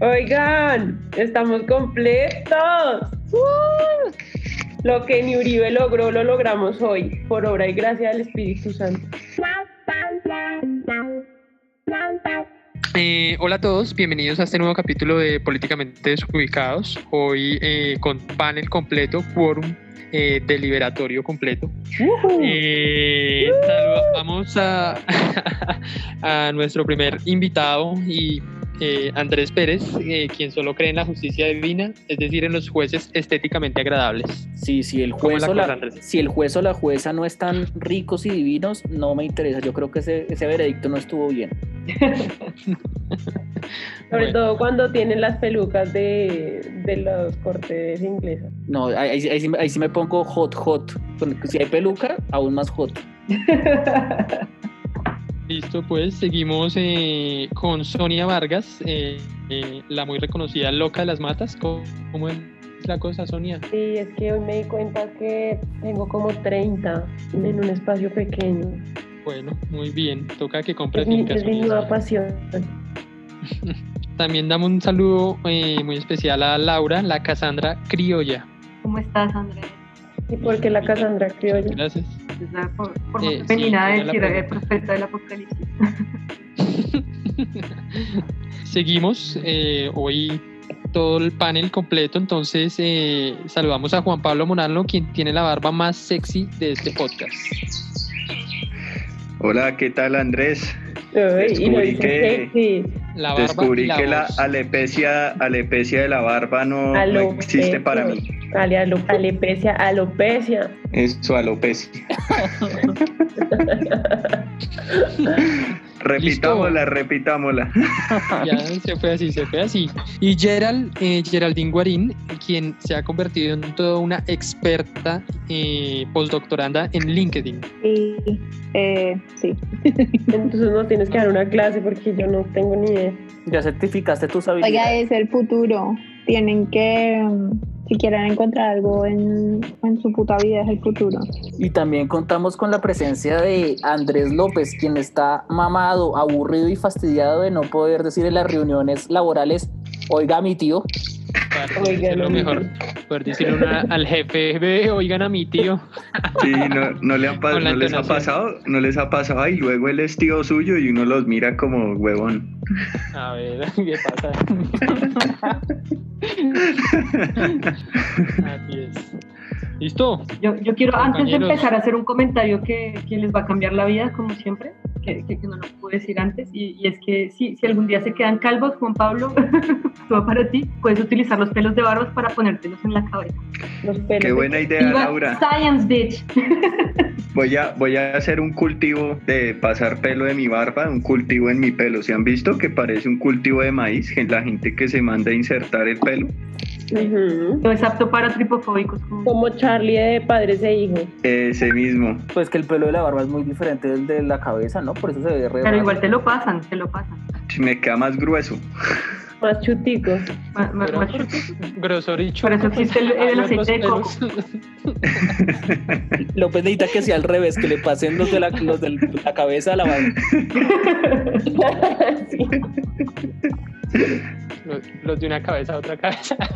Oigan, estamos completos. ¡Uh! Lo que ni Uribe logró, lo logramos hoy, por obra y gracia del Espíritu Santo. Eh, hola a todos, bienvenidos a este nuevo capítulo de Políticamente Desubicados. Hoy eh, con panel completo, quórum eh, deliberatorio completo. Eh, saludamos a, a nuestro primer invitado y eh, Andrés Pérez, eh, quien solo cree en la justicia divina, es decir, en los jueces estéticamente agradables. Sí, si el ¿Cómo juez, es la o la, si el juez o la jueza no están ricos y divinos, no me interesa. Yo creo que ese, ese veredicto no estuvo bien. Sobre Bueno. todo cuando tienen las pelucas de, de los cortes ingleses. No, ahí, ahí- ahí sí, me- ahí sí me pongo hot, hot. Si hay peluca, aún más hot. Listo, pues seguimos eh, con Sonia Vargas, eh, eh, la muy reconocida loca de las matas. ¿Cómo, cómo es la cosa, Sonia? Sí, es que hoy me di cuenta que tengo como 30 en un espacio pequeño. Bueno, muy bien, toca que compres Es mi, es mi nueva pasión. También damos un saludo eh, muy especial a Laura, la Casandra criolla. ¿Cómo estás, Andrés? ¿Y por qué la Casandra criolla? Gracias. Es la for- forma Eh, sí, femenina de decir el profeta del apocalipsis. Seguimos eh, hoy todo el panel completo, entonces eh, saludamos a Juan Pablo Monalno, quien tiene la barba más sexy de este podcast. Hola, ¿qué tal Andrés? Ay, y lo Descubrí dice que- sexy. La barba y Descubrí la que la voz. alepecia, alepecia de la barba no, no Alopecia. existe para mí. Alopecia, alopecia. Eso, alopecia. repitámosla, repitámosla. Ya se fue así, se fue así. Y Gerald, eh, Geraldine Guarín, quien se ha convertido en toda una experta eh, postdoctoranda en LinkedIn. Sí, eh, sí. Entonces nos tienes que dar una clase porque yo no tengo ni idea. Ya certificaste tus Oiga, habilidades. es el futuro. Tienen que, mm, si quieren encontrar algo en, en su puta vida, es el futuro. Y también contamos con la presencia de Andrés López, quien está mamado, aburrido y fastidiado de no poder decir en las reuniones laborales, oiga mi tío. Oigan, no, mejor, poder decirle una- al jefe, ve, oigan a mi tío. Sí, no, no, le la no les ha pasado, no les ha pasado, y luego él es tío suyo y uno los mira como huevón. A ver, ¿qué pasa? Así es. ¿Listo? Yo, yo quiero, antes de empezar, a hacer un comentario que, que les va a cambiar la vida, como siempre, que, que- que no lo pude decir antes, y, y es que si, si algún día se quedan calvos, Juan Pablo, todo para ti, puedes utilizar los pelos de barbas para ponértelos en la cabeza. Los pelos. Qué de- buena idea, Laura. Science, bitch. Voy a, voy a hacer un cultivo de pasar pelo de mi barba, un cultivo en mi pelo. ¿Se han visto que parece un cultivo de maíz? La gente que se manda a insertar el pelo. No es apto para tripofóbicos. como- Como Charlie de padres e hijos. Ese mismo. Pues que el pelo de la barba es muy diferente del de la cabeza, ¿no? Por eso se ve re Pero igual te lo pasan, te lo pasan. Me queda más grueso. Más Pero- más- Grosor y Por eso existe el- el aceite de coco. López necesita que sea al revés, que le pasen los de la, los de la cabeza a la barba. Sí. Los, los de una cabeza a otra cabeza.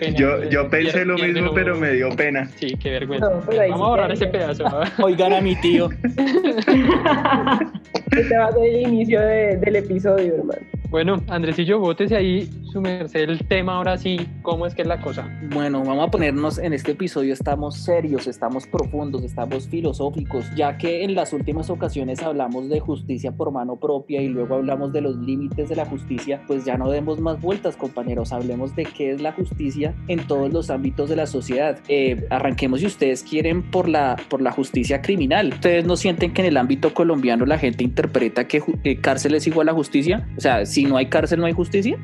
Pena. Yo, yo pensé lo mismo, pero me dio pena. Sí, qué vergüenza. No, Vamos sí a borrar ese pedazo. Oigan a mi tío. Este va a ser el inicio de- del episodio, hermano. Bueno, Andresillo, bótese ahí su merced el tema ahora sí. ¿Cómo es que es la cosa? Bueno, vamos a ponernos en este episodio, estamos serios, estamos profundos, estamos filosóficos, ya que en las últimas ocasiones hablamos de justicia por mano propia y luego hablamos de los límites de la justicia, pues ya no demos más vueltas, compañeros, hablemos de qué es la justicia en todos los ámbitos de la sociedad. Eh, arranquemos si ustedes quieren por la, por la justicia criminal. ¿Ustedes no sienten que en el ámbito colombiano la gente interpreta que ju- eh, cárcel es igual a justicia? O sea, si no hay cárcel no hay justicia.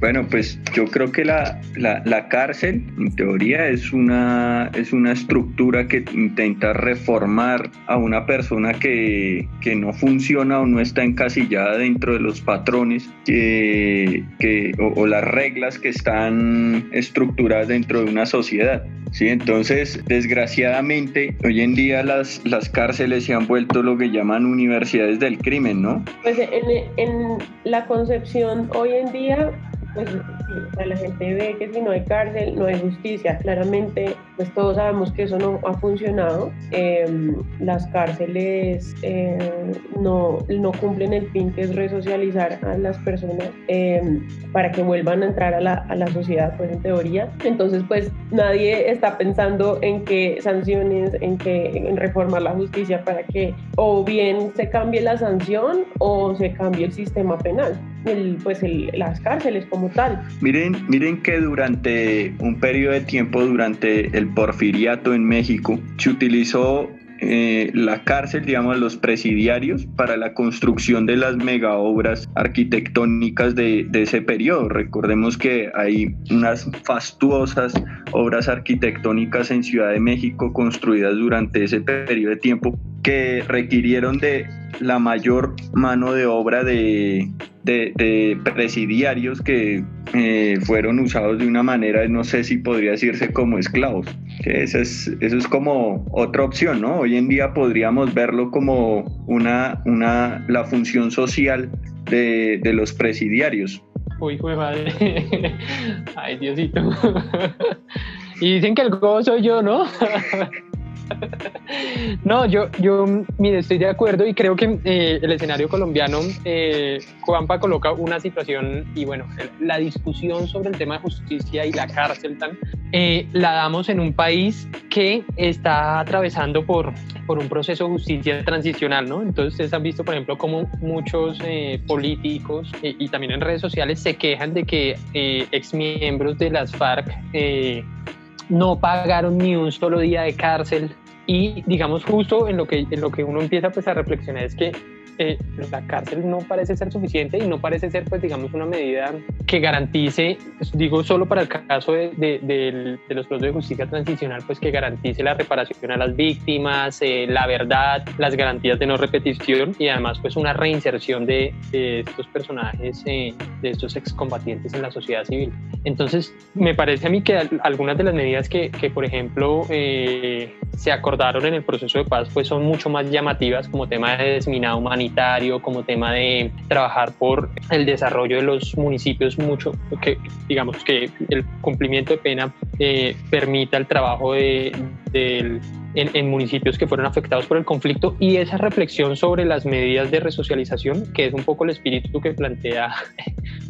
Bueno, pues yo creo que la, la, la, cárcel, en teoría, es una, es una estructura que intenta reformar a una persona que, que no funciona o no está encasillada dentro de los patrones que, que, o, las reglas que están estructuradas dentro de una sociedad. Sí, entonces, desgraciadamente, hoy en día las, las cárceles se han vuelto lo que llaman universidades del crimen, ¿no? Pues en, en la concepción hoy en día pues la gente ve que si no hay cárcel no hay justicia. Claramente, pues todos sabemos que eso no ha funcionado. Em, las cárceles eh, no, no cumplen el fin que es resocializar a las personas em, para que vuelvan a entrar a la, a la sociedad, pues en teoría. Entonces, pues nadie está pensando en qué sanciones, en que en reformar la justicia para que o bien se cambie la sanción o se cambie el sistema penal. El, pues el, las cárceles como tal. Miren, miren que durante un periodo de tiempo, durante el porfiriato en México, se utilizó eh, la cárcel, digamos, los presidiarios para la construcción de las mega obras arquitectónicas de, de, ese periodo. Recordemos que hay unas fastuosas obras arquitectónicas en Ciudad de México construidas durante ese periodo de tiempo que requirieron de la mayor mano de obra de, de, presidiarios que eh, fueron usados de una manera, no sé si podría decirse como esclavos. Eso, es, eso es como otra opción, ¿no? Hoy en día podríamos verlo como una, una, la función social de, de los presidiarios. Uy, fue madre. Ay, Diosito. y dicen que el gozo soy yo, ¿no? No, yo, yo estoy de acuerdo y creo que eh, el escenario colombiano, eh, Juanpa coloca una situación y bueno, la discusión sobre el tema de justicia y la cárcel tan, eh, la damos en un país que está atravesando por, por un proceso de justicia transicional, ¿no? Entonces ustedes han visto, por ejemplo, cómo muchos eh, políticos y también en redes sociales se quejan de que exmiembros de las FARC no pagaron ni un solo día de cárcel. Y digamos justo en lo que, en lo que uno empieza pues a reflexionar es que eh, la cárcel no parece ser suficiente y no parece ser pues digamos una medida que garantice, pues, digo solo para el caso de, de, de, de, los procesos de justicia transicional, pues que garantice la reparación a las víctimas, eh, la verdad, las garantías de no repetición y además pues una reinserción de, estos personajes, eh, de estos excombatientes en la sociedad civil. Entonces me parece a mí que algunas de las medidas que, que por ejemplo eh, se acordaron en el proceso de paz pues son mucho más llamativas como tema de desminado humanitario, como tema de trabajar por el desarrollo de los municipios mucho, que digamos que el cumplimiento de pena eh, permita el trabajo de, en, en, municipios que fueron afectados por el conflicto y esa reflexión sobre las medidas de resocialización, que es un poco el espíritu que plantea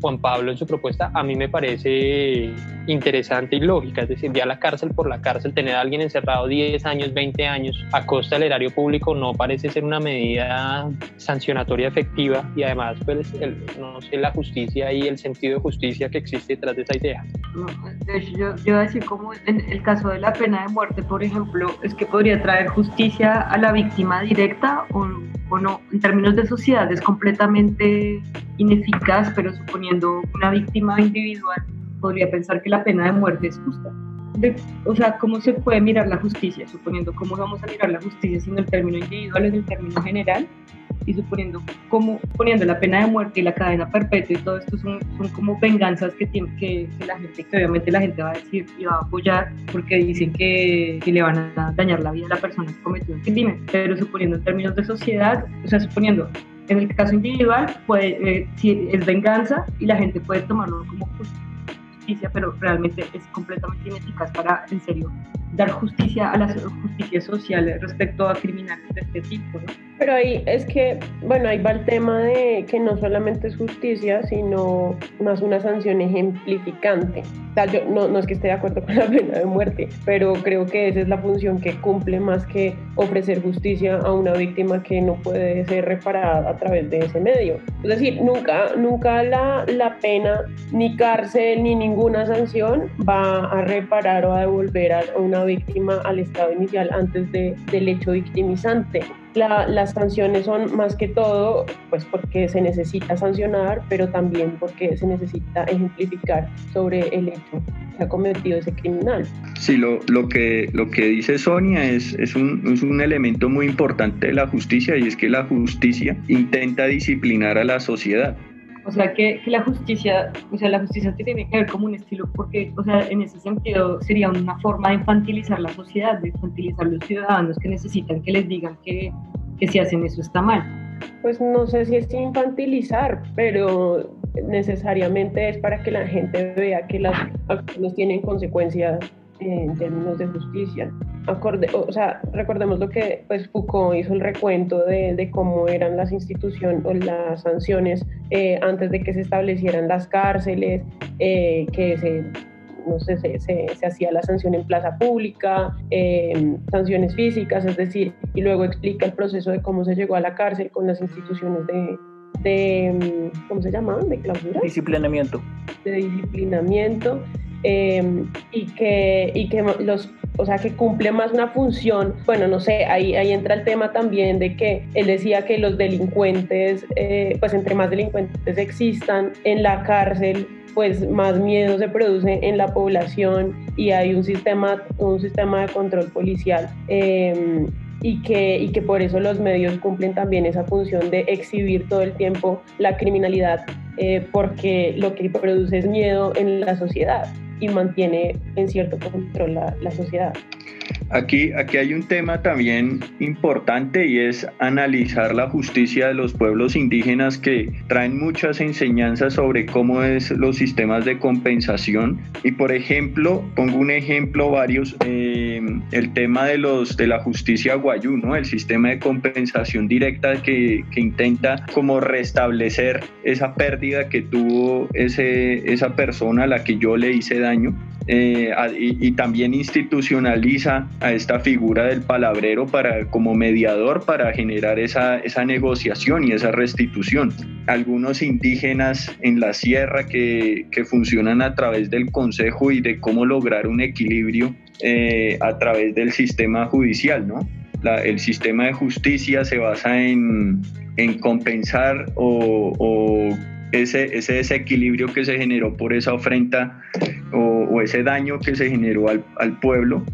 Juan Pablo en su propuesta, a mí me parece interesante y lógica, es decir, ya la cárcel por la cárcel, tener a alguien encerrado 10 años, 20 años a costa del erario público no parece ser una medida sancionatoria efectiva y además, pues, el, no sé, la justicia y el sentido de justicia que existe detrás de esa idea. De hecho, yo, yo como en el caso de la pena de muerte, por ejemplo, es que podría traer justicia a la víctima directa o, o, no. En términos de sociedad es completamente ineficaz, pero suponiendo una víctima individual, podría pensar que la pena de muerte es justa. De, o sea, ¿cómo se puede mirar la justicia? Suponiendo cómo vamos a mirar la justicia sin el término individual, en el término general, y suponiendo cómo poniendo la pena de muerte y la cadena perpetua y todo esto son, son como venganzas que tiene que, que, la gente, que obviamente la gente va a decir y va a apoyar porque dicen que, que le van a dañar la vida a la persona que cometió el crimen, pero suponiendo en términos de sociedad, o sea, suponiendo en el caso individual, puede, eh, si es venganza y la gente puede tomarlo como justicia, pero realmente es completamente ineficaz para, en serio, dar justicia a la justicia social respecto a criminales de este tipo, ¿no? Pero ahí es que, bueno, ahí va el tema de que no solamente es justicia, sino más una sanción ejemplificante. O sea, yo no, no es que esté de acuerdo con la pena de muerte, pero creo que esa es la función que cumple más que ofrecer justicia a una víctima que no puede ser reparada a través de ese medio. Es decir, nunca, nunca la, la pena, ni cárcel, ni ninguna sanción va a reparar o a devolver a una víctima al estado inicial antes de, del hecho victimizante. las sanciones son más que todo, pues porque se necesita sancionar, pero también porque se necesita ejemplificar sobre el hecho que ha cometido ese criminal. Sí, lo, lo, que, lo que dice Sonia es, es, un, es un elemento muy importante de la justicia y es que la justicia intenta disciplinar a la sociedad. O sea, que, que, la justicia, o sea, la justicia tiene que ver como un estilo, porque, o sea, en ese sentido sería una forma de infantilizar la sociedad, de infantilizar los ciudadanos que necesitan que les digan que, que si hacen eso está mal. Pues no sé si es infantilizar, pero necesariamente es para que la gente vea que las acciones tienen consecuencias en términos de justicia. Acorde, o sea, recordemos lo que pues, Foucault hizo el recuento de, de cómo eran las instituciones o las sanciones eh, antes de que se establecieran las cárceles, eh, que se no sé, se, se, se, hacía la sanción en plaza pública, eh, sanciones físicas, es decir, y luego explica el proceso de cómo se llegó a la cárcel con las instituciones de, de ¿cómo se llamaban? De clausura. Disciplinamiento. De disciplinamiento. Eh, y que, y que los o sea, que cumple más una función, bueno, no sé, ahí, ahí entra el tema también de que él decía que los delincuentes, eh, pues entre más delincuentes existan en la cárcel, pues más miedo se produce en la población y hay un sistema, un sistema de control policial. Eh, y que, y que por eso los medios cumplen también esa función de exhibir todo el tiempo la criminalidad, eh, porque lo que produce es miedo en la sociedad y mantiene en cierto control la, sociedad. Aquí, aquí hay un tema también importante y es analizar la justicia de los pueblos indígenas que traen muchas enseñanzas sobre cómo es los sistemas de compensación. Y por ejemplo, pongo un ejemplo varios, eh, el tema de, los, de la justicia guayú, ¿no? el sistema de compensación directa que, que intenta como restablecer esa pérdida que tuvo ese, esa persona a la que yo le hice daño. Eh, y, y, también institucionaliza a esta figura del palabrero para, como mediador para generar esa, esa negociación y esa restitución. Algunos indígenas en la sierra que, que funcionan a través del consejo y de cómo lograr un equilibrio eh, a través del sistema judicial, ¿no? La, el sistema de justicia se basa en, en compensar o, o ese, ese, desequilibrio que se generó por esa ofrenda o, ese daño que se generó al, pueblo,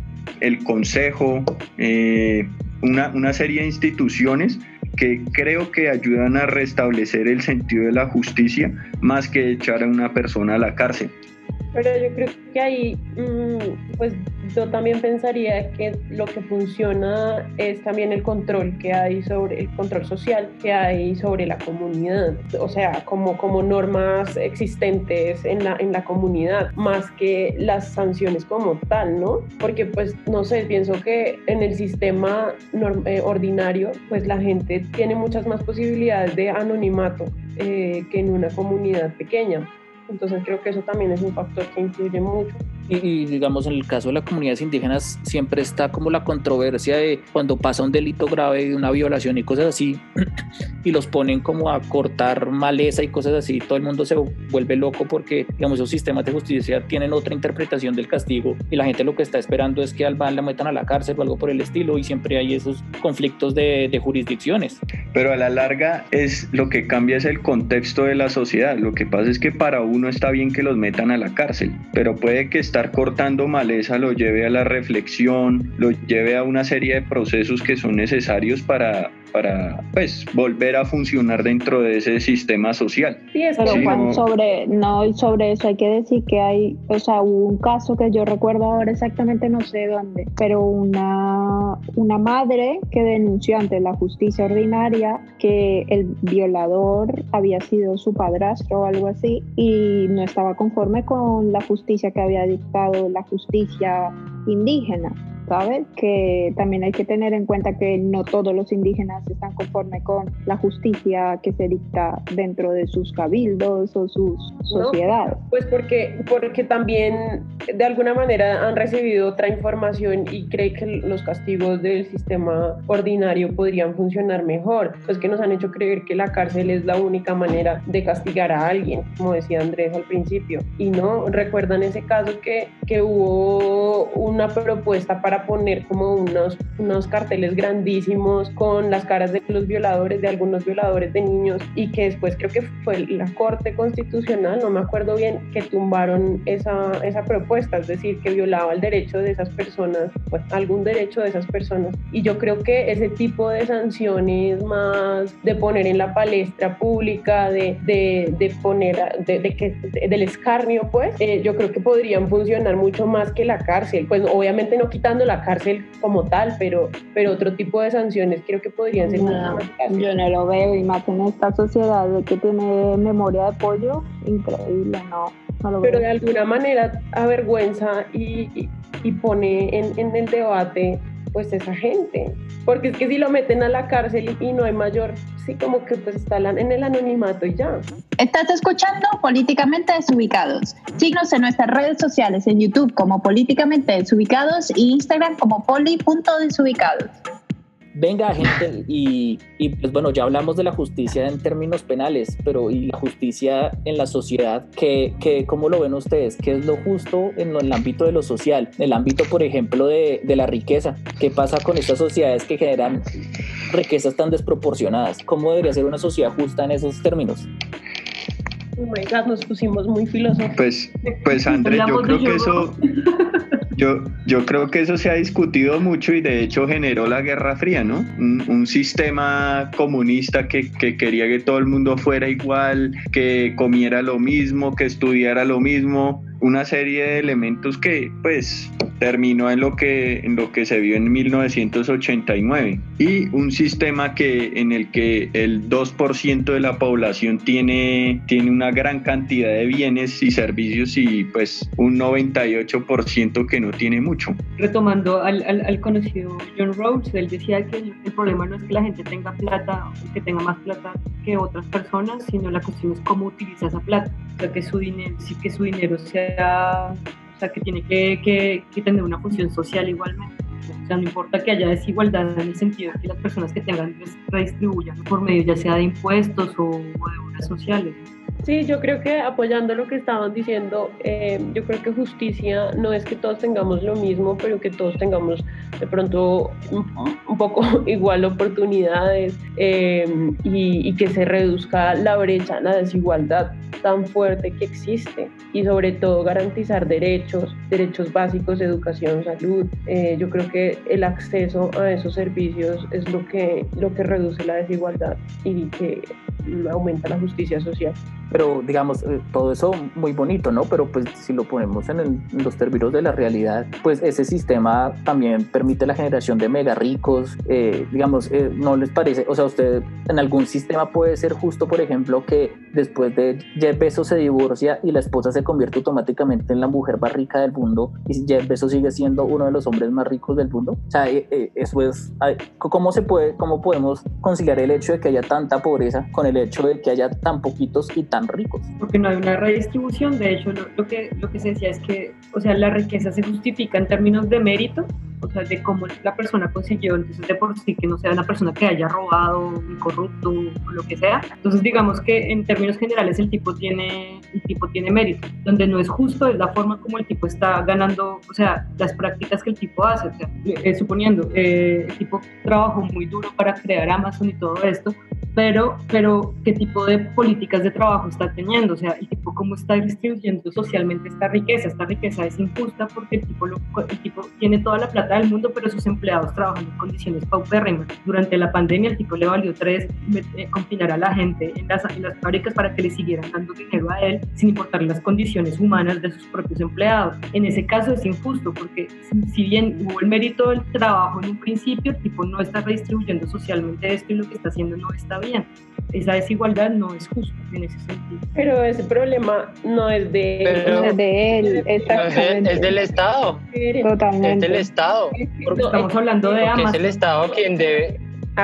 el consejo, eh, una serie de instituciones que creo que ayudan a restablecer el sentido de la justicia más que echar a una persona a la cárcel. Pero yo creo que ahí, mmm, pues yo también pensaría que lo que funciona es también el control que hay sobre el control social que hay sobre la comunidad, o sea, como, como normas existentes en la, en la comunidad, más que las sanciones como tal, ¿no? Porque pues, no sé, pienso que en el sistema eh, ordinario, pues la gente tiene muchas más posibilidades de anonimato eh, que en una comunidad pequeña. Entonces creo que eso también es un factor que influye mucho. Y, y, digamos, en el caso de las comunidades indígenas siempre está como la controversia de cuando pasa un delito grave, una violación y cosas así, y los ponen como a cortar maleza y cosas así, todo el mundo se vuelve loco porque, digamos, esos sistemas de justicia tienen otra interpretación del castigo y la gente lo que está esperando es que al van la metan a la cárcel o algo por el estilo y siempre hay esos conflictos de, de jurisdicciones. Pero a la larga es lo que cambia es el contexto de la sociedad. Lo que pasa es que para uno está bien que los metan a la cárcel, pero puede que estar cortando maleza lo lleve a la reflexión, lo lleve a una serie de procesos que son necesarios para, para pues, volver a funcionar dentro de ese sistema social. Sí, pero sí, Juan, no... sobre, no, sobre eso hay que decir que hay, o sea, hubo un caso que yo recuerdo ahora exactamente no sé dónde, pero una, una madre que denunció ante la justicia ordinaria que el violador había sido su padrastro o algo así y no estaba conforme con la justicia que había dictado la justicia indígena. ¿Sabes? Que también hay que tener en cuenta que no todos los indígenas están conformes con la justicia que se dicta dentro de sus cabildos o sus sociedades. No, pues porque, porque también de alguna manera han recibido otra información y creen que los castigos del sistema ordinario podrían funcionar mejor. Pues que nos han hecho creer que la cárcel es la única manera de castigar a alguien, como decía Andrés al principio. Y no, recuerdan ese caso que, que hubo una propuesta para poner como unos, unos carteles grandísimos con las caras de los violadores, de algunos violadores de niños, y que después creo que fue la Corte Constitucional, no me acuerdo bien, que tumbaron esa, esa propuesta, es decir, que violaba el derecho de esas personas, pues algún derecho de esas personas. Y yo creo que ese tipo de sanciones más de poner en la palestra pública, de, de, de poner, de, de que, del escarnio, pues, eh, yo creo que podrían funcionar mucho más que la cárcel. Pues obviamente no quitando la cárcel como tal, pero, pero otro tipo de sanciones creo que podrían ser no, más Yo no lo veo, y más en esta sociedad de que tiene memoria de pollo, increíble, no. no pero de alguna manera avergüenza y, y, pone en, en el debate pues esa gente. Porque es que si lo meten a la cárcel y no hay mayor, sí como que pues están en el anonimato y ya. Estás escuchando Políticamente Desubicados. Síguenos en nuestras redes sociales, en YouTube como Políticamente Desubicados y Instagram como poli.desubicados venga gente y, pues bueno, ya hablamos de la justicia en términos penales, pero y la justicia en la sociedad, ¿qué, qué, cómo lo ven ustedes? ¿Qué es lo justo en el ámbito de lo social? En el ámbito, por ejemplo, de, de la riqueza. ¿Qué pasa con estas sociedades que generan riquezas tan desproporcionadas? ¿Cómo debería ser una sociedad justa en esos términos? Oh my God, nos pusimos muy filósofos. Pues, pues Andrés, yo creo que eso, yo, yo creo que eso se ha discutido mucho y de hecho generó la Guerra Fría, ¿no? Un, sistema comunista que, que, quería que todo el mundo fuera igual, que comiera lo mismo, que estudiara lo mismo, una serie de elementos que pues terminó en lo que, en lo que se vio en 1989 y un sistema que, en el que el 2% de la población tiene, tiene una gran cantidad de bienes y servicios y pues un 98% que no tiene mucho. Retomando al, al, conocido John Rawls, él decía que el, problema no es que la gente tenga plata o que tenga más plata que otras personas, sino la cuestión es cómo utiliza esa plata, o sea, que su dinero, que su dinero sea que tiene que, tener una función social igualmente. O sea, no importa que haya desigualdad en el sentido de que las personas que tengan redistribuyan por medio ya sea de impuestos o, de obras sociales. Sí, yo creo que apoyando lo que estaban diciendo, eh, yo creo que justicia no es que todos tengamos lo mismo, pero que todos tengamos de pronto un, poco igual oportunidades eh, y, que se reduzca la brecha, la desigualdad tan fuerte que existe y sobre todo garantizar derechos, derechos básicos, educación, salud. Eh, yo creo que el acceso a esos servicios es lo que, lo que reduce la desigualdad y que aumenta la justicia social. Pero digamos, eh, todo eso muy bonito, ¿no? Pero pues si lo ponemos en, los términos de la realidad, pues ese sistema también permite la generación de mega ricos, eh, digamos, eh, ¿no les parece? O sea, usted en algún sistema puede ser justo, por ejemplo, que después de Jeff Bezos se divorcia y la esposa se convierte automáticamente en la mujer más rica del mundo y Jeff Bezos sigue siendo uno de los hombres más ricos del mundo. O sea, eso es, ¿cómo se puede, cómo podemos conciliar el hecho de que haya tanta pobreza con el hecho de que haya tan poquitos y tan ricos. Porque no hay una redistribución, de hecho lo, que, lo que se decía es que, o sea, la riqueza se justifica en términos de mérito, o sea, de cómo la persona consiguió, entonces de por sí que no sea una persona que haya robado, corrupto o lo que sea. Entonces digamos que en términos generales el tipo tiene, el tipo tiene mérito. Donde no es justo es la forma como el tipo está ganando, o sea, las prácticas que el tipo hace. O sea, eh, suponiendo, eh, el tipo trabajó muy duro para crear Amazon y todo esto, pero, pero qué tipo de políticas de trabajo está teniendo, o sea, el tipo cómo está distribuyendo socialmente esta riqueza. Esta riqueza es injusta porque el tipo, el tipo tiene toda la plata del mundo, pero sus empleados trabajan en condiciones paupérrimas. Durante la pandemia el tipo le valió tres eh, confinar a la gente en las, en las fábricas para que le siguieran dando dinero a él sin importar las condiciones humanas de sus propios empleados. En ese caso es injusto porque si bien hubo el mérito del trabajo en un principio, el tipo no está redistribuyendo socialmente esto y lo que está haciendo no está bien. Esa desigualdad no es justa en ese sentido. Pero ese problema no es de, es de él, es, del Estado. Totalmente. Es del Estado. Porque estamos hablando de Amazon. Es el Estado quien debe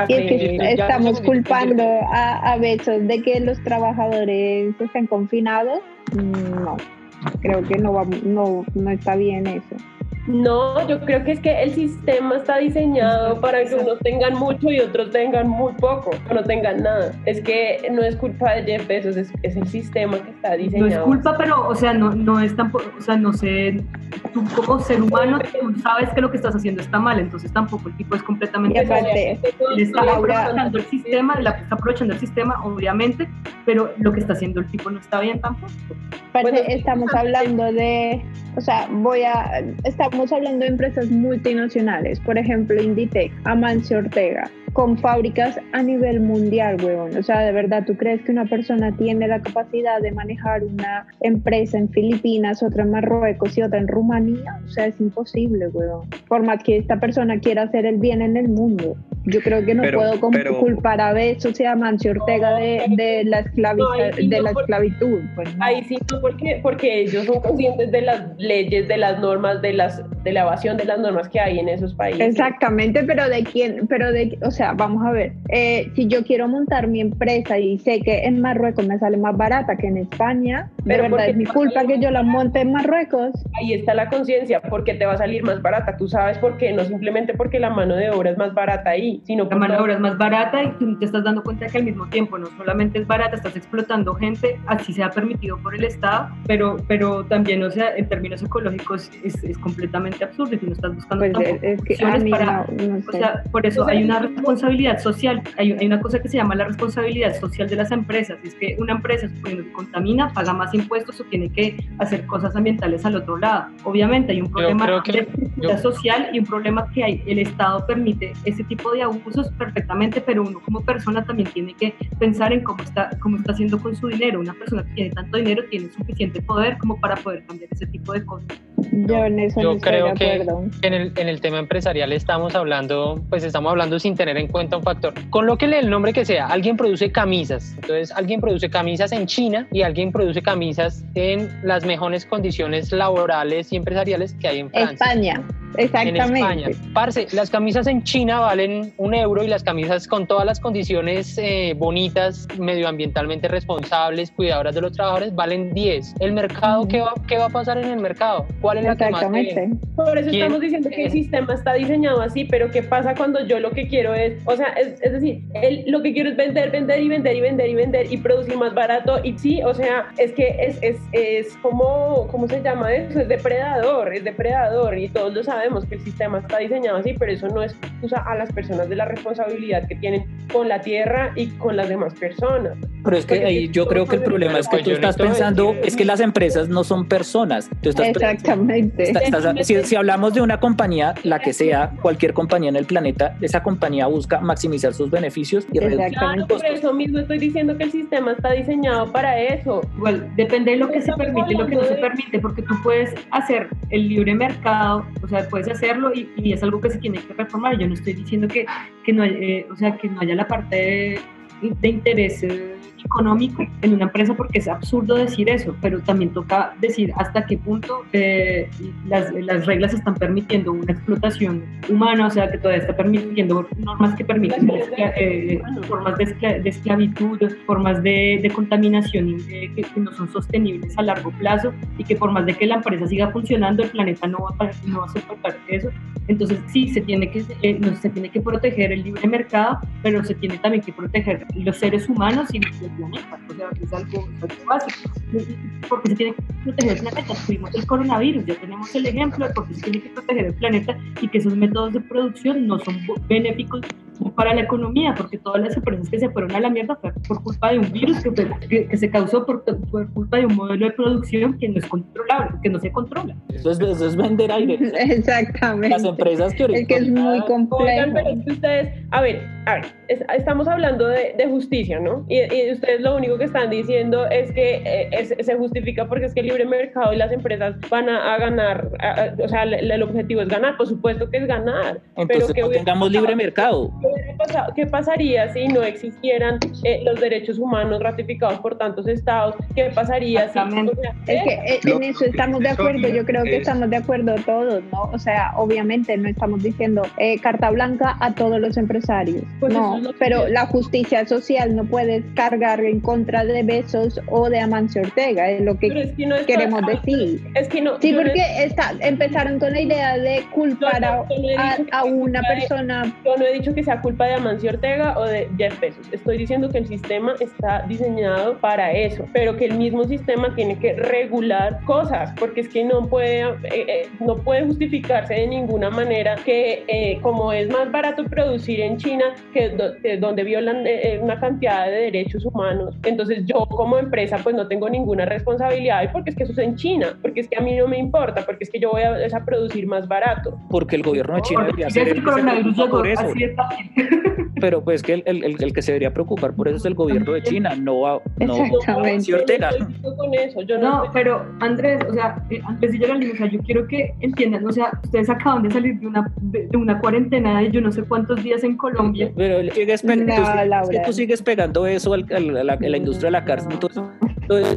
y es que estamos culpando a, a Besos de que los trabajadores estén confinados. No, creo que no, va, no, no está bien eso. No, yo creo que es que el sistema está diseñado para que unos tengan mucho y otros tengan muy poco, o no tengan nada. Es que no es culpa de Jeff Bezos, es, es el sistema que está diseñado. No es culpa, pero, o sea, no, no es tampoco, o sea, no sé, tú como ser humano tú sabes que lo que estás haciendo está mal, entonces tampoco el tipo es completamente... Aparte, le está aprovechando el sistema, la está aprovechando el sistema, obviamente, pero lo que está haciendo el tipo no está bien tampoco. Bueno, estamos hablando de, o sea, voy a, estamos hablando de empresas multinacionales, por ejemplo, Inditex, Amancio Ortega, con fábricas a nivel mundial, weón. O sea, de verdad, ¿tú crees que una persona tiene la capacidad de manejar una empresa en Filipinas, otra en Marruecos y otra en Rumanía? O sea, es imposible, weón. Por más que esta persona quiera hacer el bien en el mundo. Yo creo que no Pero- puedo pero- culpar a Besos y a Amancio Ortega de, de la, esclavi- No, sí de no, la porque- esclavitud. Pues no. Ahí sí, no, porque, porque ellos son conscientes de las leyes, de las normas, de las de la evasión de las normas que hay en esos países. Exactamente, pero de quién, pero de, o sea, vamos a ver, eh, si yo quiero montar mi empresa y sé que en Marruecos me sale más barata que en España, de Pero verdad porque es mi culpa que yo la monte en Marruecos. Ahí está la conciencia, porque te va a salir más barata. Tú sabes por qué, no simplemente porque la mano de obra es más barata ahí, sino La por mano de obra es más barata y tú te estás dando cuenta que al mismo tiempo no solamente es barata, estás explotando gente, así sea permitido por el Estado, pero, pero también, o sea, en términos ecológicos es, es completamente absurdo y tú no estás buscando Pues es, es que a opciones mí para- no, no O sé. sea, por eso O sea, hay una responsabilidad social, hay, hay una cosa que se llama la responsabilidad social de las empresas, es que una empresa, suponiendo que contamina, paga más impuestos o tiene que hacer cosas ambientales al otro lado. Obviamente hay un problema que- de estructura yo- social y un problema que hay, el Estado permite ese tipo de abusos perfectamente, pero uno como persona también tiene que pensar en cómo está, cómo está haciendo con su dinero. Una persona que tiene tanto dinero tiene suficiente poder como para poder cambiar ese tipo de cosas. Yo en eso yo no estoy creo de que-. En el, en el tema empresarial estamos hablando, pues estamos hablando sin tener en cuenta un factor. Colóquele el nombre que sea, alguien produce camisas. Entonces, alguien produce camisas en China y alguien produce camisas en las mejores condiciones laborales y empresariales que hay en Francia. España, En exactamente. España. Parce, las camisas en China valen un euro y las camisas con todas las condiciones eh, bonitas, medioambientalmente responsables, cuidadoras de los trabajadores, valen 10. ¿El mercado qué, va, qué va a pasar en el mercado? ¿Cuál es la que más. Por eso ¿Quién? estamos diciendo que el Eh. sistema está diseñado así, pero ¿qué pasa cuando yo lo que quiero es, o sea, es, es decir, el- lo que quiero es vender, vender y vender y vender y vender y producir más barato? Y sí, o sea, es que es, es, es como, ¿cómo se llama eso? Es depredador, es depredador y todos lo sabemos que el sistema está diseñado así, pero eso no excusa a las personas de la responsabilidad que tienen con la tierra y con las demás personas. Pero es que Porque ahí yo creo que el problema es que tú estás pensando, es que las empresas no son personas. Tú estás Exactamente. Está- estás- si, si hablamos de una compañía, la que sea, cualquier compañía en el planeta, esa compañía busca maximizar sus beneficios y reducir Exactamente. Claro, por eso mismo estoy diciendo que el sistema está diseñado para eso. Igual, depende de lo que se permite y lo que no se permite, porque tú puedes hacer el libre mercado, o sea, puedes hacerlo y, y es algo que se tiene que reformar. Yo no estoy diciendo que, que no, eh, o sea, que no haya la parte de, de interés económico en una empresa, porque es absurdo decir eso, pero también toca decir hasta qué punto eh, las, las reglas están permitiendo una explotación humana, o sea, que todavía está permitiendo normas que permiten eh, formas de, escla- de esclavitud, formas de, de contaminación eh, que, que no son sostenibles a largo plazo y que por más de que la empresa siga funcionando, el planeta no va a, no va a soportar eso. Entonces sí, se tiene, que, eh, no, se tiene que proteger el libre mercado, pero se tiene también que proteger los seres humanos y el planeta. O sea, es algo, es algo básico. Porque se tiene que proteger el planeta. Tuvimos el coronavirus, ya tenemos el ejemplo de por qué se tiene que proteger el planeta y que esos métodos de producción no son benéficos para la economía, porque todas las empresas que se fueron a la mierda fue por culpa de un virus que, fue- que, que se causó por, por culpa de un modelo de producción que no es controlable, que no se controla. Eso es, eso es vender aire. Exactamente. Las empresas que Es que es muy Oigan, complejo. pero es que ustedes, a ver, a ver, es- estamos hablando de, de justicia, ¿no? Y, y ustedes lo único que están diciendo es que eh, es- se justifica porque es que el libre mercado y las empresas van a, a ganar, a- a- o sea, el, el objetivo es ganar, por supuesto que es ganar. Entonces pero que no tengamos libre mercado. ¿Qué pasaría si no existieran eh, los derechos humanos ratificados por tantos estados? ¿Qué pasaría si... O sea, Es que eh, en eso estamos de acuerdo, yo creo que es- estamos de acuerdo todos, ¿no? O sea, obviamente no estamos diciendo eh, carta blanca a todos los empresarios, Pues no, es lo que pero la justicia social no puede cargar en contra de Besos o de Amancio Ortega, es lo que es que no queremos decir. Es que no... Sí, yo no- porque está, empezaron con la idea de culpar a, a- una culpa de- persona Yo no he dicho que sea culpa de Amancio Ortega o de Jeff Bezos. Estoy diciendo que el sistema está diseñado para eso, pero que el mismo sistema tiene que regular cosas, porque es que no puede, eh, eh, no puede justificarse de ninguna manera que eh, como es más barato producir en China, que, do- que donde violan eh, eh, una cantidad de derechos humanos, entonces yo como empresa pues no tengo ninguna responsabilidad, y porque es que eso es en China, porque es que a mí no me importa, porque es que yo voy a, a producir más barato. Porque el gobierno de China debería el se llegó, por eso. así. Pero pues que el, el- el- el que se debería preocupar por eso es el gobierno de China, no, a- no Exactamente. Ortega. No estoy con eso, yo no, No, estoy- pero Andrés, o sea, eh, Andrés y Geraldine, o sea, yo quiero que entiendan, o sea, ustedes acaban de salir de una, de, de una cuarentena de yo no sé cuántos días en Colombia. Pero él sigue espe- No, tú, sigues- Laura. es que tú sigues pegando eso al- al- la, la industria de la cárcel. Entonces, todo eso-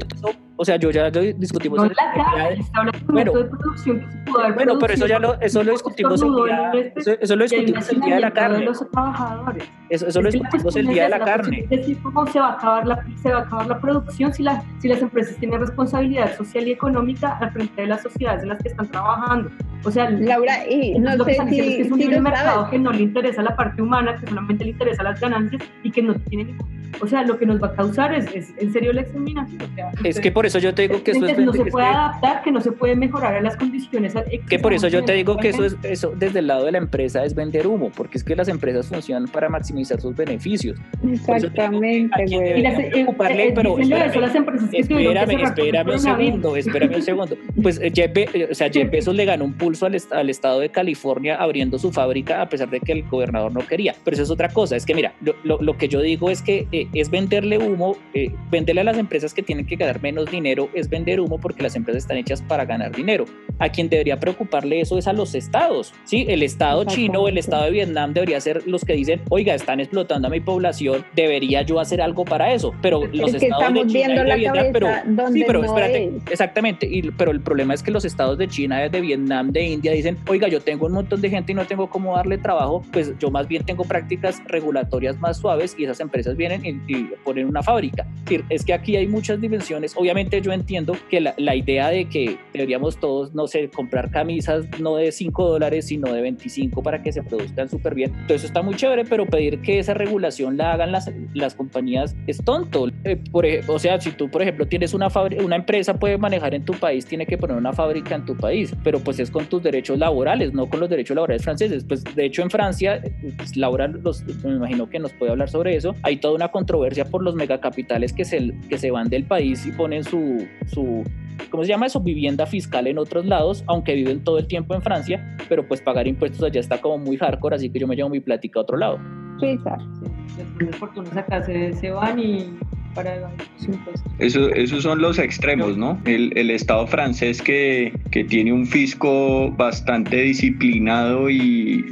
o sea, yo ya lo discutimos No en la el- cárcel, está hablando Bueno. de producción que haber Bueno, pero eso ya lo, eso lo discutimos el día, este- eso, eso lo discutimos el día de la carne. de los trabajadores. Eso, eso lo Es que la discutimos el día de la esa, carne. es decir cómo se va a acabar la, se va a acabar la producción si, la, si las empresas tienen responsabilidad social y económica al frente de las sociedades en las que están trabajando. O sea, Laura, y no lo que sé están diciendo es que si, es un si libre mercado sabes. que no le interesa la parte humana, que solamente le interesa las ganancias y que no tiene ningún... O sea, lo que nos va a causar es, es en serio la exterminación. O sea, Es que por eso yo te digo que eso es, que no se puede que- adaptar, que no se puede mejorar a las condiciones. que por eso yo te digo que eso es eso desde el lado de la empresa es vender humo, porque es que las empresas funcionan para maximizar sus beneficios. Exactamente, ¿A quién güey. Y las, preocuparle? eh, pero dícenle eso espérame, las empresas que tuvieron que Espérame, cerrar por espérame un segundo, espérame un segundo. Pues eh, Jeff, Be- eh, o sea, Jeff Bezos le ganó un pulso al, est- al estado de California abriendo su fábrica a pesar de que el gobernador no quería. Pero eso es otra cosa. Es que mira, lo, lo- lo que yo digo es que eh, es venderle humo, eh, venderle a las empresas que tienen que ganar menos dinero, es vender humo porque las empresas están hechas para ganar dinero. A quien debería preocuparle eso es a los estados. Sí, el estado chino o el estado de Vietnam debería ser los que dicen, oiga, están explotando a mi población, debería yo hacer algo para eso. Pero los Es estados de China y de la Vietnam, pero donde Sí, pero no espérate, es. exactamente, y, pero el problema es que los estados de China, de Vietnam, de India dicen, oiga, yo tengo un montón de gente y no tengo cómo darle trabajo, pues yo más bien tengo prácticas regulatorias más suaves y esas empresas vienen y, y ponen una fábrica. Es, decir, es que aquí hay muchas dimensiones, obviamente yo entiendo que la, la idea de que deberíamos todos, no sé, comprar camisas no de 5 dólares, sino de 25 para que se produzcan súper bien, todo eso está muy chévere, pero pedir que esa regulación la hagan las, las compañías es tonto. Eh, por o sea, si tú, por ejemplo, tienes una, fabri- una empresa, puede manejar en tu país, tiene que poner una fábrica en tu país, pero pues es con tus derechos laborales, no con los derechos laborales franceses. Pues de hecho en Francia, pues, Laura los, me imagino que nos puede hablar sobre eso, hay toda una controversia por los megacapitales que se, que se van del país y ponen su, su ¿cómo se llama eso? Vivienda fiscal en otros lados, aunque viven todo el tiempo en Francia, pero pues pagar impuestos allá está como muy hardcore, así que yo me llevo mi plática a otro lado. Suiza. Después de fortunas acá se, se van y para evadir los impuestos. Eso, esos son los extremos, ¿no? El, el Estado francés que, que tiene un fisco bastante disciplinado y,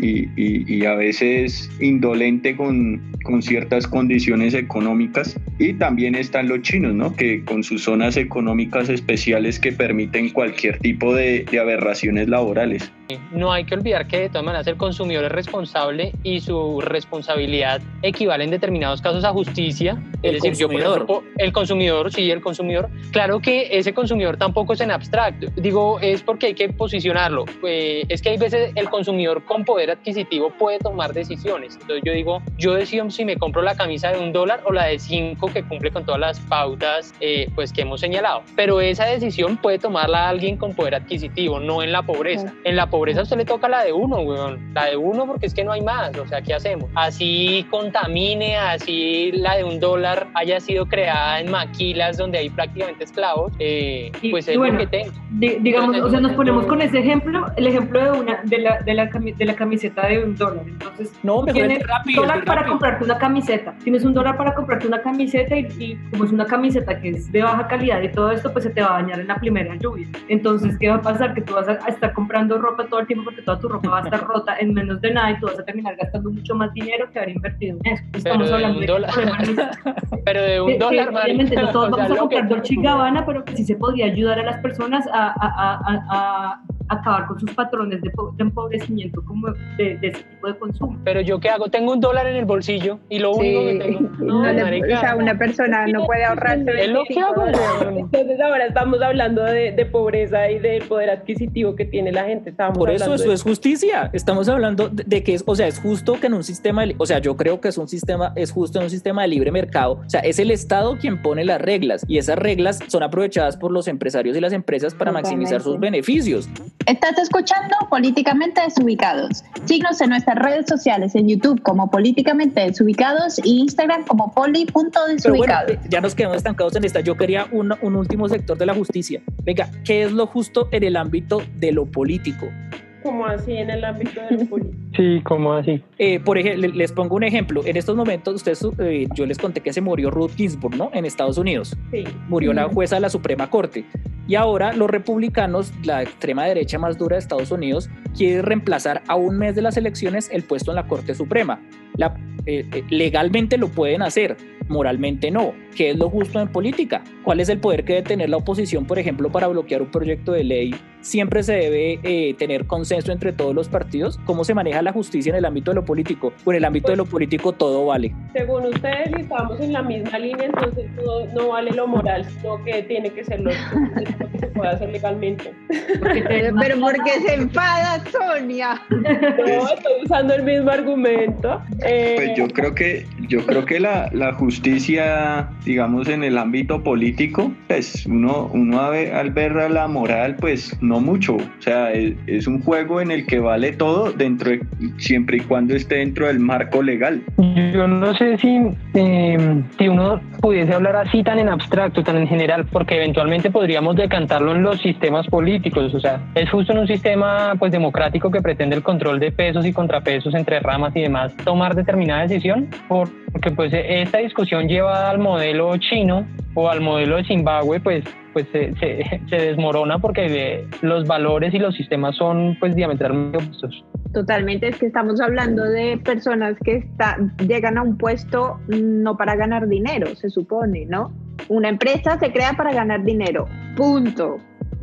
y- y- y a veces indolente con, con ciertas condiciones económicas. Y también están los chinos, ¿no? Que con sus zonas económicas especiales que permiten cualquier tipo de, de aberraciones laborales. No hay que olvidar que de todas maneras el consumidor es responsable y su responsabilidad equivale en determinados casos a justicia. El es decir, yo, por consumidor. el consumidor, sí, el consumidor. Claro que ese consumidor tampoco es en abstracto. Digo, es porque hay que posicionarlo. Eh, es que hay veces el consumidor con poder adquisitivo puede tomar decisiones. Entonces yo digo, yo decido si me compro la camisa de un dólar o la de cinco que cumple con todas las pautas eh, pues, que hemos señalado. Pero esa decisión puede tomarla alguien con poder adquisitivo, no en la pobreza. En la pobreza a usted le toca la de uno, weón. La de uno porque es que no hay más. O sea, ¿qué hacemos? Así contamine, así la de un dólar haya sido creada en maquilas donde hay prácticamente esclavos, eh, Y- pues es bueno, lo que tengo. Di- digamos, Entonces, o sea, nos ponemos con ese ejemplo, el ejemplo de una de la, de la, cami- de la camiseta de un dólar. Entonces, No, mejor tienes es rápido, dólar para rápido. comprarte una camiseta. Tienes un dólar para comprarte una camiseta y, y, como es una camiseta que es de baja calidad y todo esto, pues se te va a dañar en la primera lluvia. Entonces, ¿qué va a pasar? Que tú vas a, estar comprando ropa todo el tiempo porque toda tu ropa va a estar rota en menos de nada y tú vas a terminar gastando mucho más dinero que haber invertido en eso. Estamos de hablando un de dólar. Pero de un que dólar, obviamente marica, no todos o sea, vamos a lo que- comprar Dolce Gabbana, pero que sí se podría ayudar a las personas a, a- a- a- a acabar con sus patrones de, po- de empobrecimiento como de, de ese tipo de consumo. Pero yo qué hago? Tengo un dólar en el bolsillo y lo único que tengo. no le- marica, o sea, una persona no puede ahorrarse es lo que 25 hago. Entonces ahora estamos hablando de, de pobreza y del poder adquisitivo que tiene la gente. Por eso eso de- es justicia. Estamos hablando de, de que es, o sea, es justo que en un sistema, de- o sea, yo creo que es un sistema, es justo en un sistema de libre mercado. O sea, es el Estado quien pone las reglas y esas reglas son aprovechadas por los empresarios y las empresas para maximizar sus beneficios. Estás escuchando Políticamente Desubicados. Síguenos en nuestras redes sociales en YouTube como Políticamente Desubicados y Instagram como Pero bueno, poli.desubicados. eh, ya nos quedamos estancados en esta. Yo quería un, un último sector de la justicia. Venga, ¿qué es lo justo en el ámbito de lo político? como así en el ámbito de lo político. Sí, ¿cómo así? Eh, por ejemplo, les pongo un ejemplo. En estos momentos, ustedes, eh, yo les conté que se murió Ruth Ginsburg, ¿no? En Estados Unidos. Sí. Murió la jueza de la Suprema Corte. Y ahora los republicanos, la extrema derecha más dura de Estados Unidos, quiere reemplazar a un mes de las elecciones el puesto en la Corte Suprema. Eh, eh, legalmente lo pueden hacer, moralmente no. ¿Qué es lo justo en política? ¿Cuál es el poder que debe tener la oposición, por ejemplo, para bloquear un proyecto de ley? Siempre se debe eh, tener consenso entre todos los partidos. ¿Cómo se maneja la justicia en el ámbito de lo político? O en el ámbito de lo político todo vale. Según ustedes, estamos en la misma línea, entonces no, no vale lo moral, sino que tiene que ser lo, lo que se puede hacer legalmente. Porque Pero, pero ¿por qué se enfada Sonia? No, estoy usando el mismo argumento. Eh, Pues yo creo que yo creo que la, la justicia, digamos, en el ámbito político, pues uno, uno al ver la moral, pues no mucho. O sea, es, es un juego en el que vale todo dentro de, siempre y cuando esté dentro del marco legal. Yo no sé si, eh, si uno pudiese hablar así tan en abstracto, tan en general, porque eventualmente podríamos decantarlo en los sistemas políticos. O sea, es justo en un sistema pues democrático que pretende el control de pesos y contrapesos entre ramas y demás, tomar determinada decisión, porque pues esta discusión lleva al modelo chino o al modelo de Zimbabue, pues pues se, desmorona porque eh, los valores y los sistemas son pues diametralmente opuestos. Totalmente, es que estamos hablando de personas que está, llegan a un puesto no para ganar dinero, se supone, ¿no? Una empresa se crea para ganar dinero, punto.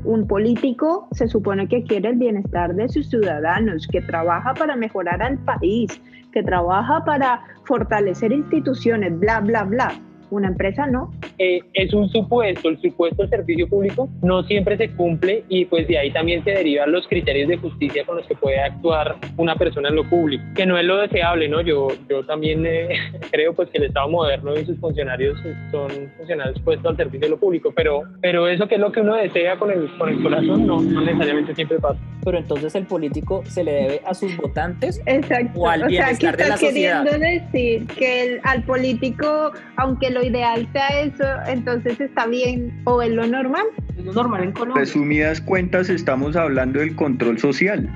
Un político se supone que quiere el bienestar de sus ciudadanos, que trabaja para mejorar al país, que trabaja para fortalecer instituciones, bla, bla, bla. Una empresa no. eh, es un supuesto, el supuesto del servicio público no siempre se cumple y pues de ahí también se derivan los criterios de justicia con los que puede actuar una persona en lo público, que no es lo deseable, ¿no? Yo, yo también eh, creo pues que el Estado moderno y sus funcionarios son funcionarios puestos al servicio de lo público, pero, pero eso que es lo que uno desea con el, con el corazón no, no necesariamente siempre pasa. Pero entonces el político se le debe a sus votantes Exacto. O al o sea, que bienestar de la estás queriendo sociedad. decir que el- al político, aunque lo ideal sea eso, entonces está bien o es lo normal. es lo normal en Colombia. Resumidas cuentas, estamos hablando del control social.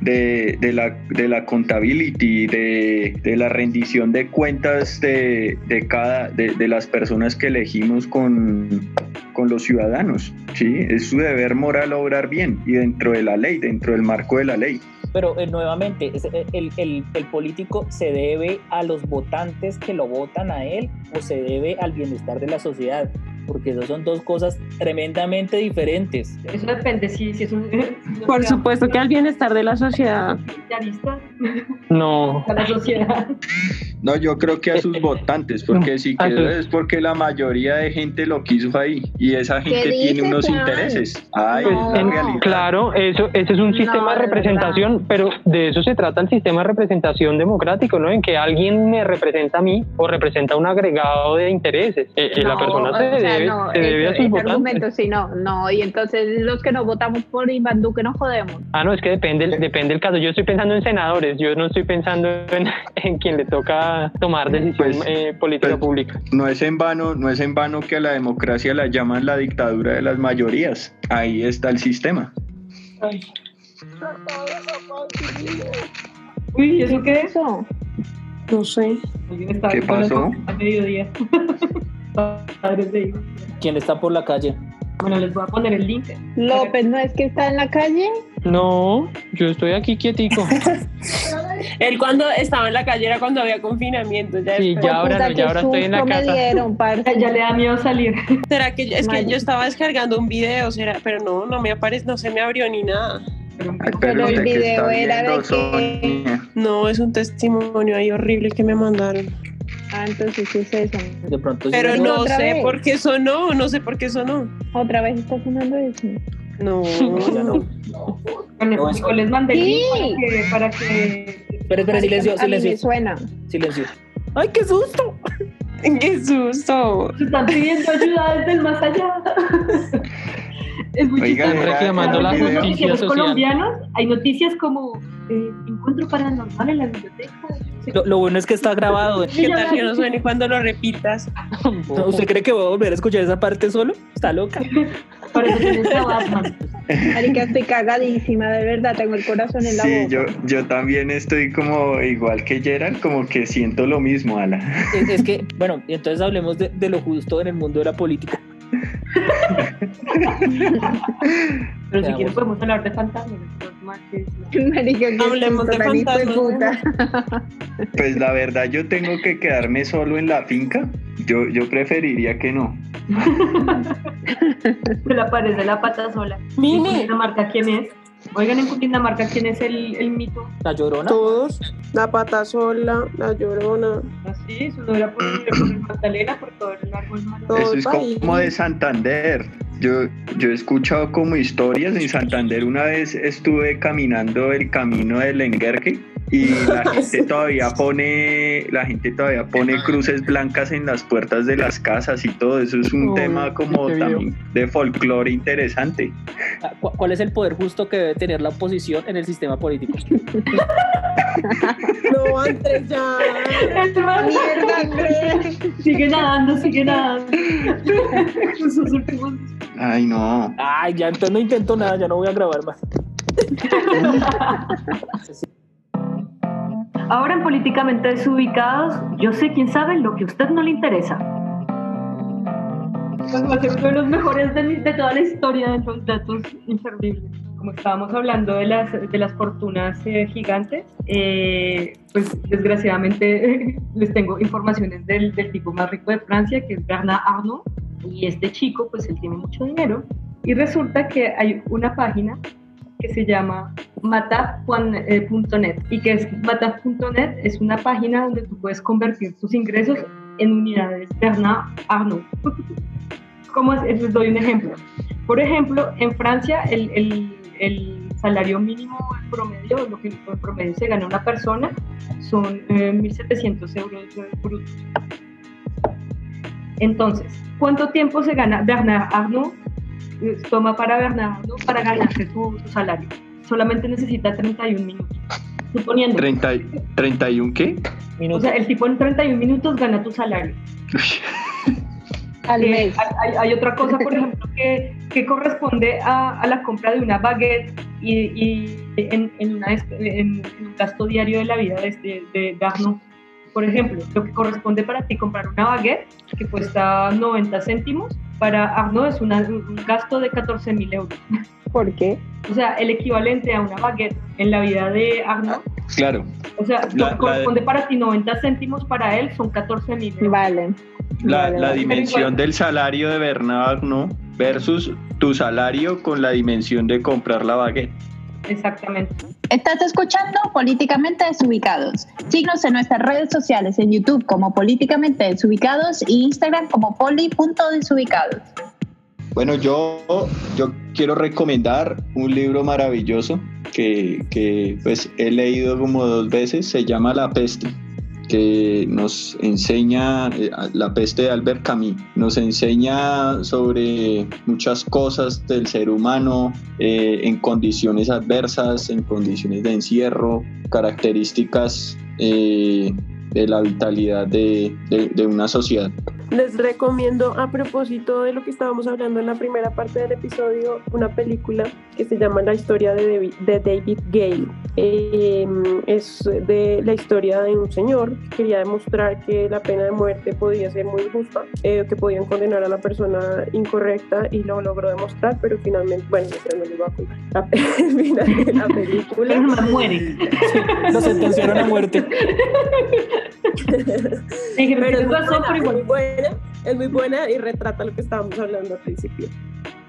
De, de la, de la contability, de, de la rendición de cuentas de, de cada, de, de las personas que elegimos con, con los ciudadanos. ¿sí? Es su deber moral obrar bien y dentro de la ley, dentro del marco de la ley. Pero eh, nuevamente, eh, el, el- el político se debe a los votantes que lo votan a él o se debe al bienestar de la sociedad, porque esas son dos cosas tremendamente diferentes. Eso depende si, si es un... por supuesto que al bienestar de la sociedad. Socialista, No, a la sociedad. No, yo creo que a sus votantes, porque si sus- es porque la mayoría de gente lo quiso ahí y esa gente tiene unos Juan? intereses. Ay, Pues, es la en- realidad. claro, eso, ese es un sistema de de representación, pero de eso se trata el sistema de representación democrático, ¿no? En que alguien me representa a mí o representa un agregado de intereses. Eh, eh, la persona se o sea, debe, no, ese- ese argumento sí, no, no, y entonces los que no votamos por Iván Duque nos jodemos. Ah, no, es que depende, depende del caso. Yo estoy pensando en senadores, yo no estoy pensando en, en quien le toca tomar decisión Pues, eh, política pues, pública. No es en vano, no es en vano que a la democracia la llaman la dictadura de las mayorías. Ahí está el sistema. Uy, ¿eso qué es? Eso. No sé. ¿Qué pasó? a mediodía. Padres de hijos. ¿Quién está por la calle? Bueno, les voy a poner el link. López, ¿no es que está en la calle? No, yo estoy aquí quietico. Él cuando estaba en la calle era cuando había confinamiento. Ya Sí, ya ahora no, ya ahora estoy en la casa. dieron, parce. Ya le da miedo salir. ¿Será que yo- es que yo estaba descargando un video, será, pero no, no me aparece, no se me abrió ni nada. Pero, Ay, Pero el video era de que- Sonia. No, es un testimonio ahí horrible que me mandaron. Ah, entonces sí es eso. De pronto sí Pero no sé vez. por qué sonó, no sé por qué sonó. Otra vez está sonando eso. No, no. Bueno, No, es- yo les mandé Sí. para que, para que Espera, espera, silencio, A mí me silencio, suena. silencio. ¡Ay, qué susto! ¡Qué susto! se están pidiendo ayuda desde el más allá. Es muy Oigan, reclamando la justicia social. colombianos hay noticias como eh, encuentro paranormal en la biblioteca. Lo, lo bueno es que está grabado. ¿Qué tal que no suene cuando lo repitas? ¿Usted cree que voy a volver a escuchar esa parte solo? ¿Está loca? Para Batman. Marica, estoy cagadísima, de verdad, tengo el corazón en la Sí, boca. yo, yo también estoy como igual que Gerald, como que siento lo mismo, Ala. Es, es que, bueno, y entonces hablemos de, de lo justo en el mundo de la política. Pero si quieres podemos hablar de fantasmas. Hablemos de fantasmas. puta. Pues la verdad yo tengo que quedarme solo en la finca. Yo, yo preferiría que no. Se le aparece la pata sola. Mire. ¿En Cundinamarca quién es? Oigan, en Cundinamarca quién es el, el mito. La llorona. Todos, la pata sola, la llorona, Así, su novia por, por el Magdalena, por todo el árbol Eso es país. como de Santander. Yo, yo he escuchado como historias en Santander. Una vez estuve caminando el camino del Enguerque y la gente todavía pone, la gente todavía pone cruces blancas en las puertas de las casas y todo. Eso es un Uy, tema como también de folclore interesante. Ah, ¿cu- ¿Cuál es el poder justo que debe tener la oposición en el sistema político? No, antes ya. El man Mierda, sigue nadando, sigue nadando. Ay, no. Ay, ya entonces no intento nada, ya no voy a grabar más. Ahora en Políticamente Desubicados, yo sé quién sabe lo que a usted no le interesa. Pues va a ser uno de los mejores de, de toda la historia de los datos inservibles. Como estábamos hablando de las, de las fortunas eh, gigantes, eh, pues desgraciadamente les tengo informaciones del, del tipo más rico de Francia, que es Bernard Arnault. Y este chico, pues él tiene mucho dinero. Y resulta que hay una página que se llama mataf.net y que es mataf.net es una página donde tú puedes convertir tus ingresos en unidades Bernard Arnault. ¿Cómo es? Les doy un ejemplo. Por ejemplo, en Francia el, el- el salario mínimo en promedio, lo que en promedio se gana una persona, son eh, 1.700 euros brutos. Entonces, ¿cuánto tiempo se gana Bernard Arnault? Toma para Arnault para ganarse su, su salario. Solamente necesita 31 minutos. Suponiendo, 30, y- ¿31 qué? o Minutos. sea, el tipo en 31 minutos gana tu salario. Al Eh, mes. hay, hay otra cosa, por ejemplo, que, que corresponde a, a la compra de una baguette y, y en, en una en- en un gasto diario de la vida de, de, de Arnaud. Por ejemplo, lo que corresponde para ti comprar una baguette que cuesta 90 céntimos, para Arnaud es una- un gasto de 14 mil euros. ¿Por qué? O sea, el equivalente a una baguette en la vida de Arnaud, Claro. o sea, lo La- que corresponde para ti 90 céntimos, para él son 14 mil euros. Vale. La, Vale, la vale. dimensión del salario de Bernard ¿no? versus tu salario con la dimensión de comprar la baguette. Exactamente. Estás escuchando Políticamente Desubicados. Síguenos en nuestras redes sociales en YouTube como Políticamente Desubicados y Instagram como poli.desubicados. Bueno, yo, yo quiero recomendar un libro maravilloso que, que, pues he leído como dos veces, se llama La peste, que nos enseña, eh, La peste de Albert Camus, nos enseña sobre muchas cosas del ser humano eh, en condiciones adversas, en condiciones de encierro, características eh, de la vitalidad de, de, de una sociedad. Les recomiendo, a propósito de lo que estábamos hablando en la primera parte del episodio, una película que se llama La historia de David, de David Gale. Eh, es de la historia de un señor que quería demostrar que la pena de muerte podía ser muy justa, eh, que podían condenar a la persona incorrecta y lo logró demostrar, pero finalmente, bueno, ya no les voy a contar. El final de la película. Pero no muere. Lo sentenciaron a muerte. Pero es buena, muy buena, es muy buena y retrata lo que estábamos hablando al principio.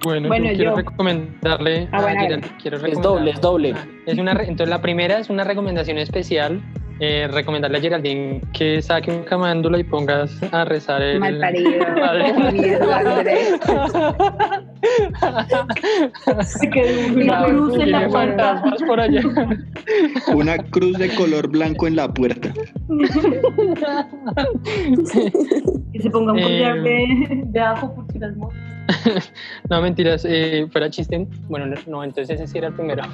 Bueno, Bueno, yo quiero yo. recomendarle. Ah, bueno, quiero Es doble, es doble. Ah, Es una, entonces, la primera es una recomendación especial. eh, recomendarle a Geraldine que saque un camándula y pongas a rezar el. Mal parido. Se quedó una cruz en la puerta. por allá. Una cruz de color blanco en la puerta. Que se ponga un Eh, collar de, de ajo por si las moscas. No, mentiras, eh, fuera chiste. Bueno, no, no, entonces ese sí era el primero.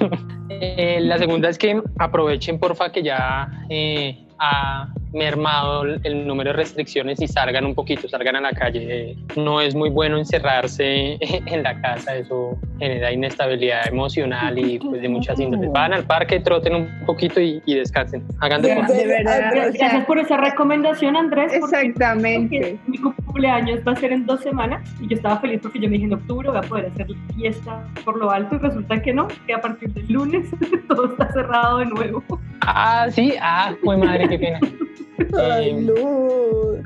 Eh, la segunda es que aprovechen, porfa, que ya eh, ha mermado el, número de restricciones y salgan un poquito, salgan a la calle. No es muy bueno encerrarse en la casa, eso genera inestabilidad emocional y pues de muchas índoles. Van al parque, troten un poquito y, y descansen. Hagan De deporte. verdad, o sea, Gracias por esa recomendación, Andrés. Exactamente. Mi cumpleaños va a ser en dos semanas y yo estaba feliz porque yo me dije en octubre voy a poder hacer fiesta por lo alto y resulta que no, que a partir del lunes todo está cerrado de nuevo. Ah, sí, ah, fue madre, qué pena. Ay, Eh, no.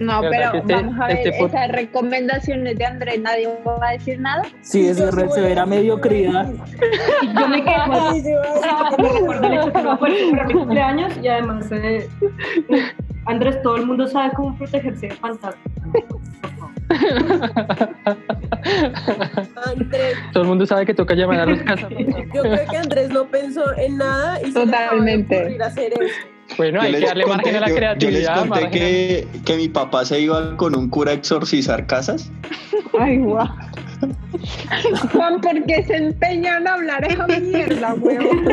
No, pero este- vamos a ver, este pod- esas recomendaciones de Andrés, nadie va a decir nada. Sí, es de severa mediocridad. Yo me quejo Ay, yo iba a decir me recuerda el hecho que no voy a poder celebrar mi cumpleaños y además eh, Andrés, todo el mundo sabe cómo protegerse de fantasmas. Andrés, Todo el mundo sabe que toca llamar a los cazafantasmas. yo creo que Andrés no pensó en nada y se Totalmente. hacer eso. Bueno, Yo hay les que darle conté- margen a la yo- creatividad. Yo les conté a- que, que mi papá se iba con un cura a exorcizar casas. Ay, guau. Juan, ¿por qué se empeña en hablar esa mierda, huevón?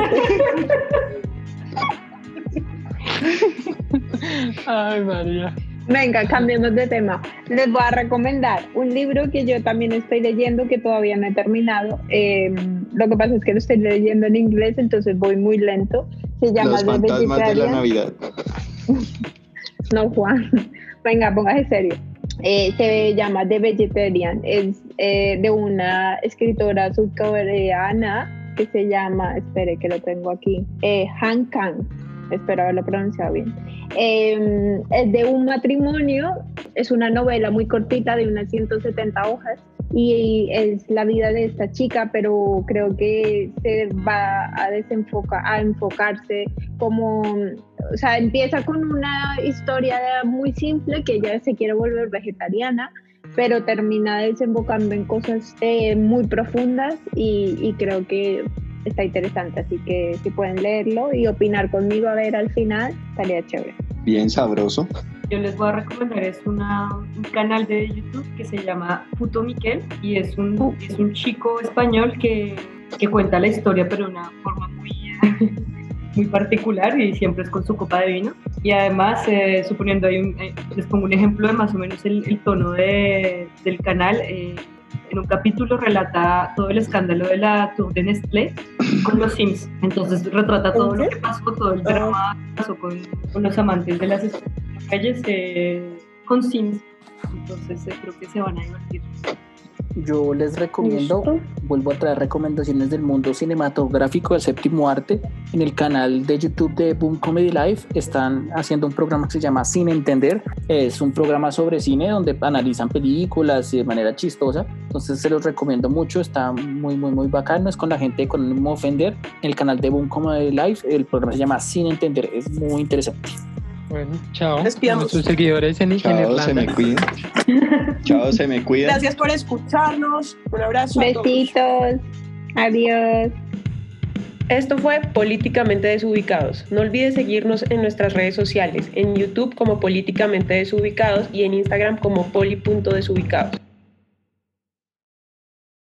Ay, María. Venga, cambiemos de tema. Les voy a recomendar un libro que yo también estoy leyendo que todavía no he terminado. Eh, lo que pasa es que lo estoy leyendo en inglés, entonces voy muy lento. Se llama Los The fantasmas de la. Navidad. No, Juan. Venga, póngase serio. Eh, se llama The Vegetarian. Es eh, de una escritora sudcoreana que se llama, espere que lo tengo aquí, eh, Han Kang. Espero haberlo pronunciado bien. Eh, es de un matrimonio, es una novela muy cortita de unas 170 hojas y es la vida de esta chica, pero creo que se va a desenfocar, a enfocarse como, o sea, empieza con una historia muy simple que ella se quiere volver vegetariana, pero termina desembocando en cosas eh, muy profundas y creo que está interesante, así que si pueden leerlo y opinar conmigo a ver al final, estaría chévere. Bien sabroso. Yo les voy a recomendar es una, un canal de YouTube que se llama Puto Miquel y es un, es un chico español que, que cuenta la historia pero de una forma muy, muy particular y siempre es con su copa de vino. Y además, eh, suponiendo, hay un, eh, les pongo un ejemplo de más o menos el, el tono de, del canal. eh, en un capítulo relata todo el escándalo de la Tour de Nestlé con los Sims. Entonces retrata todo lo que pasó, todo el drama que pasó con, con los amantes de las calles eh, con Sims. Entonces eh, creo que se van a divertir. Yo les recomiendo, ¿Listo? vuelvo a traer recomendaciones del mundo cinematográfico del séptimo arte. En el canal de YouTube de Boom Comedy Live están haciendo un programa que se llama Sin Entender. Es un programa sobre cine donde analizan películas y de manera chistosa. Entonces se los recomiendo mucho, está muy, muy, muy bacano. Es con la gente con mismo ofender. En el canal de Boom Comedy Live el programa se llama Sin Entender. Es muy interesante. Bueno, chao. Despidamos. Seguidores en, Chao, se me cuidan. Chao, se me cuidan. Gracias por escucharnos. Un abrazo. a todos. Besitos. Adiós. Esto fue Políticamente Desubicados. No olvides seguirnos en nuestras redes sociales, en YouTube como Políticamente Desubicados y en Instagram como poli.desubicados.